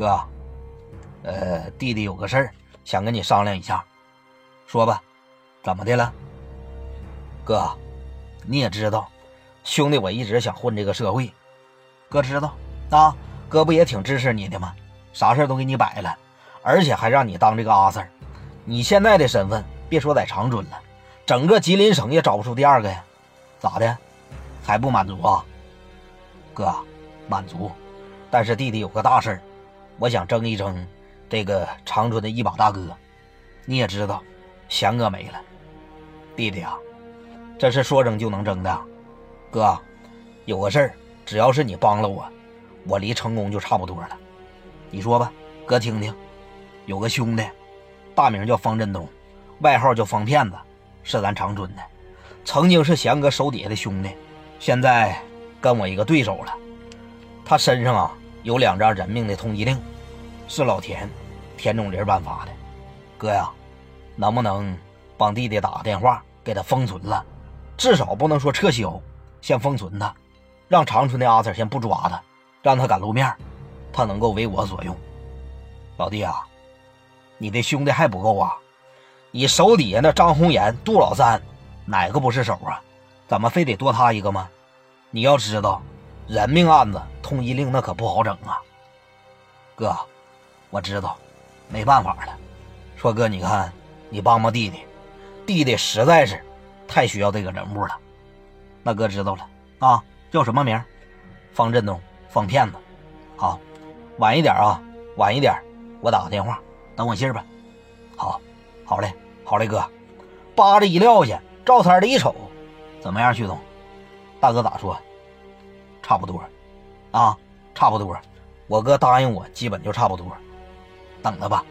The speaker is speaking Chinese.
哥，呃，弟弟有个事儿想跟你商量一下，说吧，怎么的了？哥，你也知道，兄弟我一直想混这个社会，哥知道啊，哥不也挺支持你的吗？啥事都给你摆了，而且还让你当这个阿 Sir。你现在的身份，别说在长春了，整个吉林省也找不出第二个呀。咋的，还不满足啊？哥，满足，但是弟弟有个大事儿，我想争一争这个长春的一把大哥。你也知道，翔哥没了，弟弟啊，这是说争就能争的。哥，有个事儿，只要是你帮了我，我离成功就差不多了。你说吧，哥听听。有个兄弟，大名叫方振东，外号叫方骗子，是咱长春的，曾经是翔哥手底下的兄弟，现在跟我一个对手了。他身上啊有两张人命的通缉令，是老田田中林颁发的。哥呀，能不能帮弟弟打个电话给他封存了？至少不能说撤销，先封存他，让长春的阿 Sir 先不抓他，让他敢露面。他能够为我所用，老弟啊，你的兄弟还不够啊！你手底下那张红岩、杜老三，哪个不是手啊？怎么非得多他一个吗？你要知道，人命案子通缉令那可不好整啊！哥，我知道，没办法了。说哥，你看，你帮帮弟弟，弟弟实在是太需要这个人物了。那哥知道了啊，叫什么名？方振东，方骗子。好。晚一点啊，晚一点，我打个电话，等我信儿吧。好，好嘞，好嘞，哥，扒着一撂下，赵三的一瞅，怎么样，徐总？大哥咋说？差不多，啊，差不多。我哥答应我，基本就差不多。等着吧。